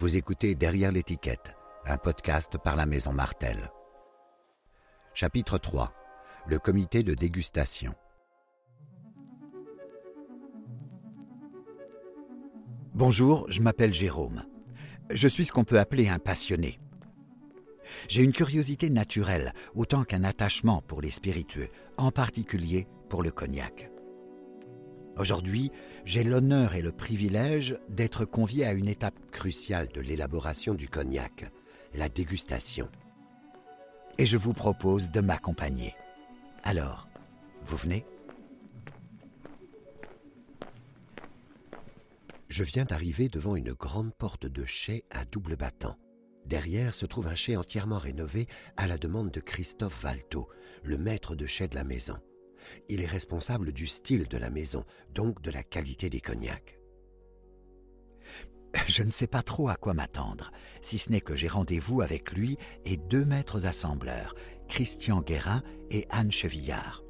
Vous écoutez Derrière l'étiquette, un podcast par la Maison Martel. Chapitre 3. Le comité de dégustation. Bonjour, je m'appelle Jérôme. Je suis ce qu'on peut appeler un passionné. J'ai une curiosité naturelle autant qu'un attachement pour les spiritueux, en particulier pour le cognac. Aujourd'hui, j'ai l'honneur et le privilège d'être convié à une étape cruciale de l'élaboration du cognac, la dégustation. Et je vous propose de m'accompagner. Alors, vous venez? Je viens d'arriver devant une grande porte de chai à double battant. Derrière se trouve un chai entièrement rénové à la demande de Christophe Valto, le maître de chai de la maison. Il est responsable du style de la maison, donc de la qualité des cognacs. Je ne sais pas trop à quoi m'attendre, si ce n'est que j'ai rendez-vous avec lui et deux maîtres assembleurs, Christian Guérin et Anne Chevillard.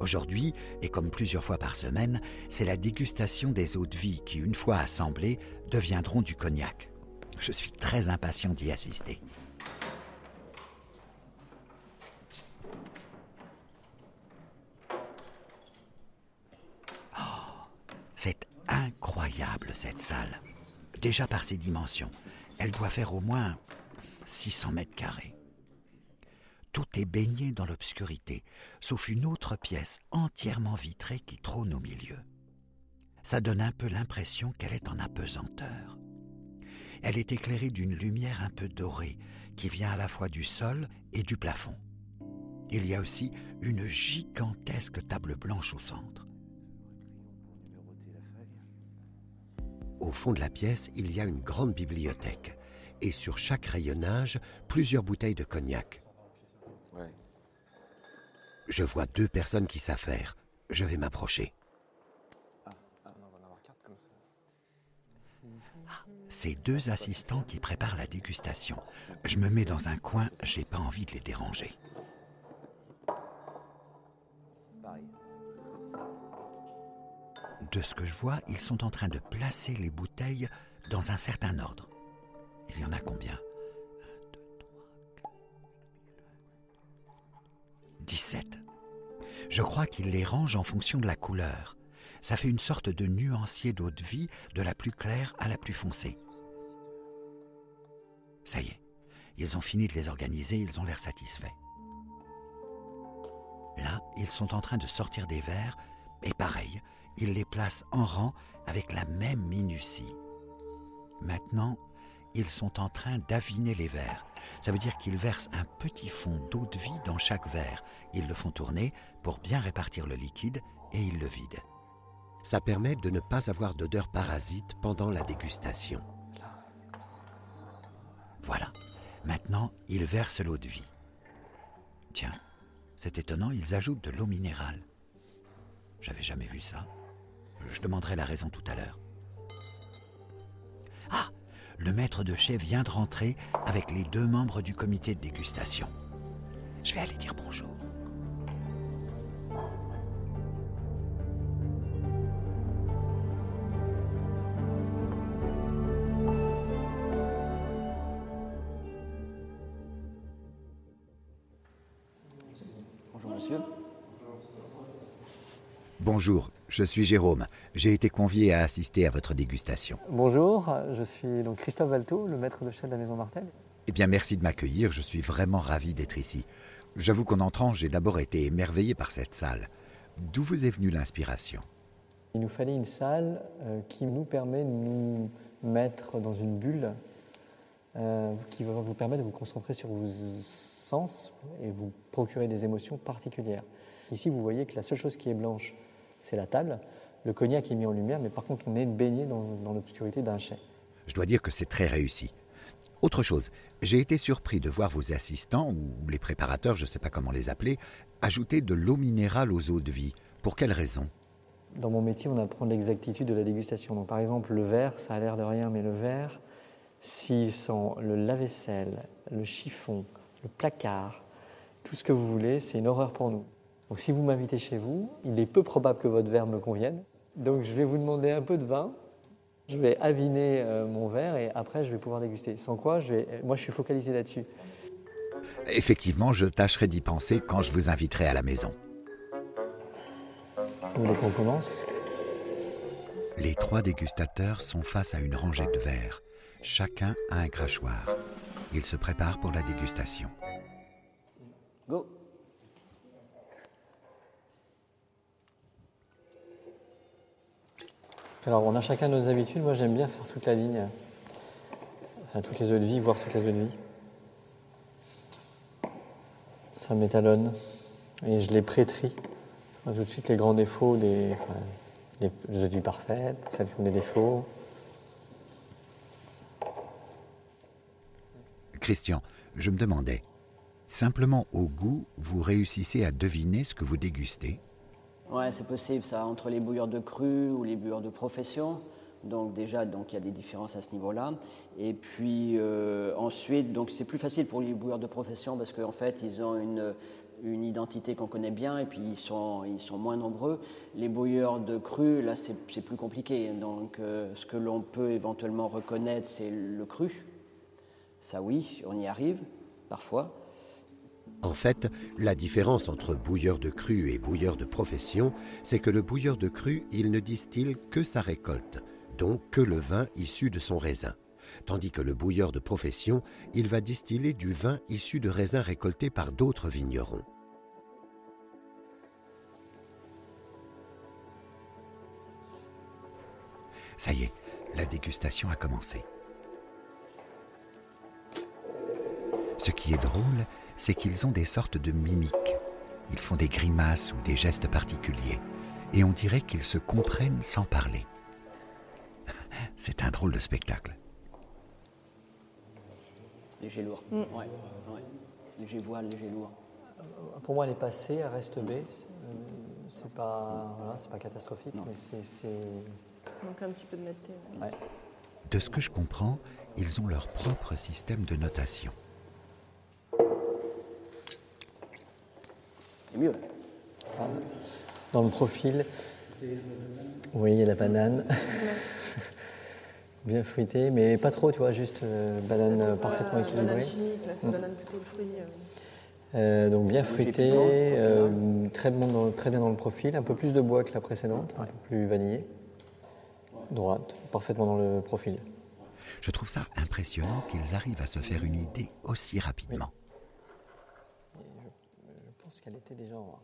Aujourd'hui, et comme plusieurs fois par semaine, c'est la dégustation des eaux de vie qui, une fois assemblées, deviendront du cognac. Je suis très impatient d'y assister. C'est incroyable cette salle. Déjà par ses dimensions, elle doit faire au moins 600 mètres carrés. Tout est baigné dans l'obscurité, sauf une autre pièce entièrement vitrée qui trône au milieu. Ça donne un peu l'impression qu'elle est en apesanteur. Elle est éclairée d'une lumière un peu dorée qui vient à la fois du sol et du plafond. Il y a aussi une gigantesque table blanche au centre. Au fond de la pièce, il y a une grande bibliothèque et sur chaque rayonnage, plusieurs bouteilles de cognac. Je vois deux personnes qui s'affairent. Je vais m'approcher. C'est deux assistants qui préparent la dégustation. Je me mets dans un coin, j'ai pas envie de les déranger. De ce que je vois, ils sont en train de placer les bouteilles dans un certain ordre. Il y en a combien? 17. Je crois qu'ils les rangent en fonction de la couleur. Ça fait une sorte de nuancier d'eau de vie de la plus claire à la plus foncée. Ça y est, ils ont fini de les organiser, ils ont l'air satisfaits. Là, ils sont en train de sortir des verres, et pareil, ils les placent en rang avec la même minutie. Maintenant, ils sont en train d'aviner les verres. Ça veut dire qu'ils versent un petit fond d'eau de vie dans chaque verre. Ils le font tourner pour bien répartir le liquide et ils le vident. Ça permet de ne pas avoir d'odeur parasite pendant la dégustation. Voilà. Maintenant, ils versent l'eau de vie. Tiens, c'est étonnant, ils ajoutent de l'eau minérale. J'avais jamais vu ça. Je demanderai la raison tout à l'heure. Ah Le maître de chai vient de rentrer avec les deux membres du comité de dégustation. Je vais aller dire bonjour. Bonjour monsieur. Bonjour, je suis Jérôme. J'ai été convié à assister à votre dégustation. Bonjour, je suis donc Christophe Valto, le maître de chef de la Maison Martel. Eh bien, merci de m'accueillir. Je suis vraiment ravi d'être ici. J'avoue qu'en entrant, j'ai d'abord été émerveillé par cette salle. D'où vous est venue l'inspiration? Il nous fallait une salle euh, qui nous permet de nous mettre dans une bulle euh, qui va vous permettre de vous concentrer sur vos sens et vous procurer des émotions particulières. Ici, vous voyez que la seule chose qui est blanche, c'est la table. Le cognac est mis en lumière, mais par contre, on est baigné dans, dans l'obscurité d'un chai. Je dois dire que c'est très réussi. Autre chose, j'ai été surpris de voir vos assistants, ou les préparateurs, je ne sais pas comment les appeler, ajouter de l'eau minérale aux eaux de vie. Pour quelle raison? Dans mon métier, on apprend l'exactitude de la dégustation. Donc, par exemple, le verre, ça a l'air de rien, mais le verre, s'il sent le lave-vaisselle, le chiffon, le placard, tout ce que vous voulez, c'est une horreur pour nous. Donc si vous m'invitez chez vous, il est peu probable que votre verre me convienne. Donc je vais vous demander un peu de vin Je vais aviner euh, mon verre et après je vais pouvoir déguster. Sans quoi, je vais, moi je suis focalisé là-dessus. Effectivement, je tâcherai d'y penser quand je vous inviterai à la maison. Voulez qu'on commence Les trois dégustateurs sont face à une rangée de verres. Chacun a un crachoir. Ils se préparent pour la dégustation. Go Alors on a chacun nos habitudes. Moi j'aime bien faire toute la ligne, enfin toutes les eaux de vie, voir toutes les eaux de vie. Ça m'étalonne et je les prétrie. Tout de suite les grands défauts, des, enfin, les eaux de vie parfaites, celles qui ont des défauts. Christian, je me demandais, simplement au goût, vous réussissez à deviner ce que vous dégustez? Ouais, c'est possible ça, entre les bouilleurs de cru ou les bouilleurs de profession. Donc déjà, donc il y a des différences à ce niveau-là. Et puis euh, ensuite, donc c'est plus facile pour les bouilleurs de profession parce qu'en fait, ils ont une, une identité qu'on connaît bien et puis ils sont, ils sont moins nombreux. Les bouilleurs de cru, là, c'est c'est plus compliqué. Donc euh, ce que l'on peut éventuellement reconnaître, c'est le cru. Ça oui, on y arrive parfois. En fait, la différence entre bouilleur de cru et bouilleur de profession, c'est que le bouilleur de cru, il ne distille que sa récolte, donc que le vin issu de son raisin. Tandis que le bouilleur de profession, il va distiller du vin issu de raisins récoltés par d'autres vignerons. Ça y est, la dégustation a commencé. Ce qui est drôle, c'est qu'ils ont des sortes de mimiques. Ils font des grimaces ou des gestes particuliers. Et on dirait qu'ils se comprennent sans parler. C'est un drôle de spectacle. Léger lourd. Ouais, ouais. Léger voile, léger lourd. Pour moi, elle est passée, elle reste B. Euh, C'est pas, voilà, c'est pas catastrophique, mais c'est- c'est. Donc un petit peu de netteté. ouais. ouais. De ce que je comprends, ils ont leur propre système de notation. C'est mieux. Dans le profil, oui, il y a la banane. Bien fruitée, mais pas trop, tu vois, juste euh, banane euh, parfaitement Voilà, banane équilibrée. chimique, là c'est Mm. banane plutôt le fruit. euh. Euh, donc bien fruitée, euh, très, bon dans- très bien dans le profil, un peu plus de bois que la précédente, un peu plus vanillée. Droite, parfaitement dans le profil. Je trouve ça impressionnant qu'ils arrivent à se faire une idée aussi rapidement. Pense qu'elle était déjà en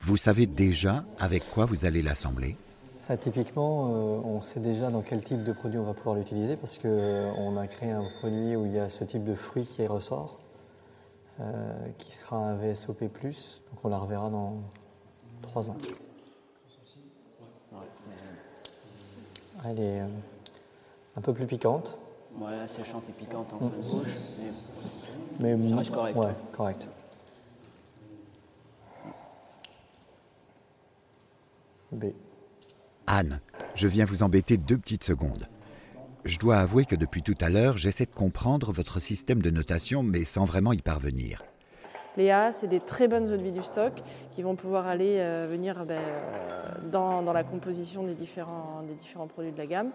Vous savez déjà avec quoi vous allez l'assembler? Ça, typiquement, euh, on sait déjà dans quel type de produit on va pouvoir l'utiliser parce qu'on a créé un produit où il y a ce type de fruit qui ressort, euh, qui sera un VSOP+, donc on la reverra dans trois ans. Elle est euh, un peu plus piquante, Ouais, séchante et piquante en fin de bouche. mais mais Ça reste correct. Ouais, correct. B. Anne, je viens vous embêter deux petites secondes. Je dois avouer que depuis tout à l'heure, j'essaie de comprendre votre système de notation, mais sans vraiment y parvenir. Les A, c'est des très bonnes eaux de vie du stock qui vont pouvoir aller euh, venir ben, euh, dans, dans la composition des différents, des différents produits de la gamme.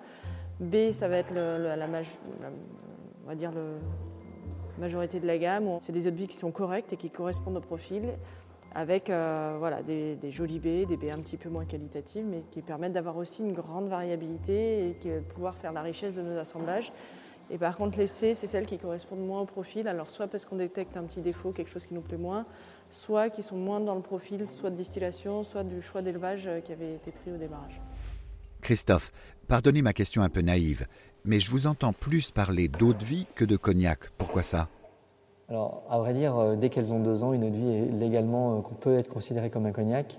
B, ça va être le- le- la, maj- la- on va dire le majorité de la gamme. C'est des eaux de vie qui sont correctes et qui correspondent au profil, avec euh, voilà, des, des jolis baies, des baies un petit peu moins qualitatives, mais qui permettent d'avoir aussi une grande variabilité et de pouvoir faire la richesse de nos assemblages. Et par contre, les C, c'est celles qui correspondent moins au profil. Alors, soit parce qu'on détecte un petit défaut, quelque chose qui nous plaît moins, soit qui sont moins dans le profil, soit de distillation, soit du choix d'élevage euh, qui avait été pris au démarrage. Christophe, pardonnez ma question un peu naïve, mais je vous entends plus parler d'eau de vie que de cognac. Pourquoi ça? Alors, à vrai dire, euh, dès qu'elles ont deux ans, une eau de vie est légalement, euh, qu'on peut être considérée comme un cognac.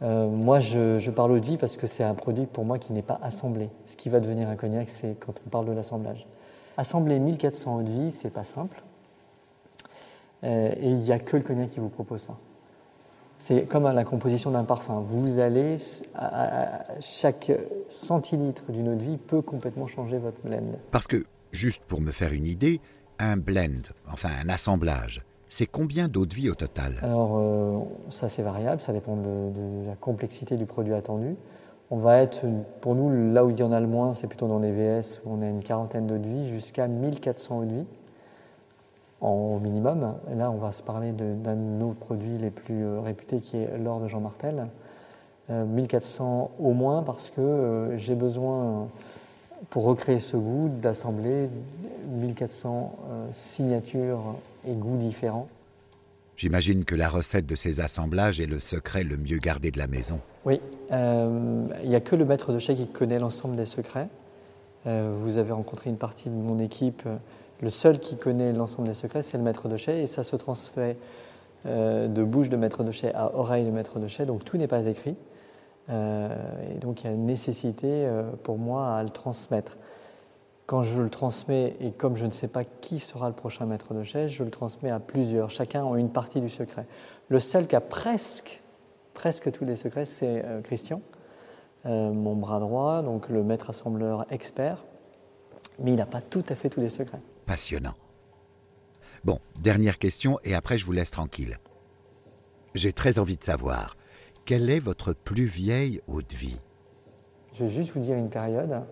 Euh, moi, je, parle eau de vie parce que c'est un produit pour moi qui n'est pas assemblé. Ce qui va devenir un cognac, c'est quand on parle de l'assemblage. Assembler 1400 eau de vie, c'est pas simple. Et il n'y a que le cognac qui vous propose ça. C'est comme à la composition d'un parfum. Vous allez, à chaque centilitre d'une eau de vie peut complètement changer votre blend. Parce que, juste pour me faire une idée, un blend, enfin un assemblage, c'est combien d'eau de vie au total? Alors, euh, ça c'est variable, ça dépend de, la complexité du produit attendu. On va être, pour nous, là où il y en a le moins, c'est plutôt dans les VS où on a une quarantaine d'eau de vie, jusqu'à 1400 eau de vie en minimum. Là, on va se parler d'un de, nos produits les plus euh, réputés qui est l'or de Jean Martel. 1400 au moins parce que j'ai besoin, pour recréer ce goût, d'assembler 1400 signatures et goûts différents. J'imagine que la recette de ces assemblages est le secret le mieux gardé de la maison. Oui, euh, il n'y a que le maître de chai qui connaît l'ensemble des secrets. Euh, vous avez rencontré une partie de mon équipe. Le seul qui connaît l'ensemble des secrets, c'est le maître de chai, et ça se transmet euh, de bouche de maître de chai à oreille de maître de chai, donc tout n'est pas écrit. Et donc il y a une nécessité pour moi à le transmettre. Quand je le transmets, et comme je ne sais pas qui sera le prochain maître de chaise, je le transmets à plusieurs. Chacun a une partie du secret. Le seul qui a presque, presque tous les secrets, c'est euh, Christian, euh, mon bras droit, donc le maître assembleur expert. Mais il n'a pas tout à fait tous les secrets. Passionnant. Bon, dernière question, et après je vous laisse tranquille. J'ai très envie de savoir, quelle est votre plus vieille eau de vie Je vais juste vous dire une période.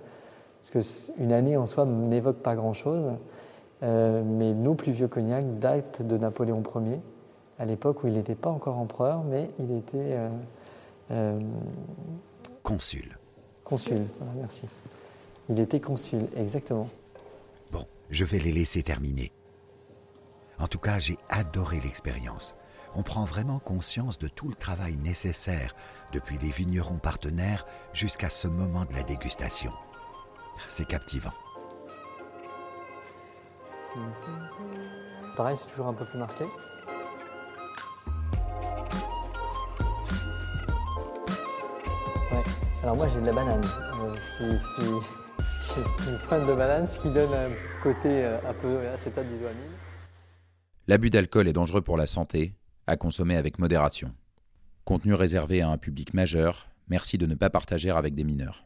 Parce qu'une année en soi n'évoque pas grand-chose, euh, mais nos plus vieux cognacs datent de Napoléon Ier, à l'époque où il n'était pas encore empereur, mais il était... Euh, euh, consul. Consul, merci. Il était consul, exactement. Bon, je vais les laisser terminer. En tout cas, j'ai adoré l'expérience. On prend vraiment conscience de tout le travail nécessaire, depuis des vignerons partenaires jusqu'à ce moment de la dégustation. C'est captivant. Pareil, c'est toujours un peu plus marqué. Ouais. Alors moi j'ai de la banane, euh, ce, qui, ce, qui, ce, une pointe de banane, ce qui donne un côté euh, un peu acétate-d'isoamine. L'abus d'alcool est dangereux pour la santé, à consommer avec modération. Contenu réservé à un public majeur, merci de ne pas partager avec des mineurs.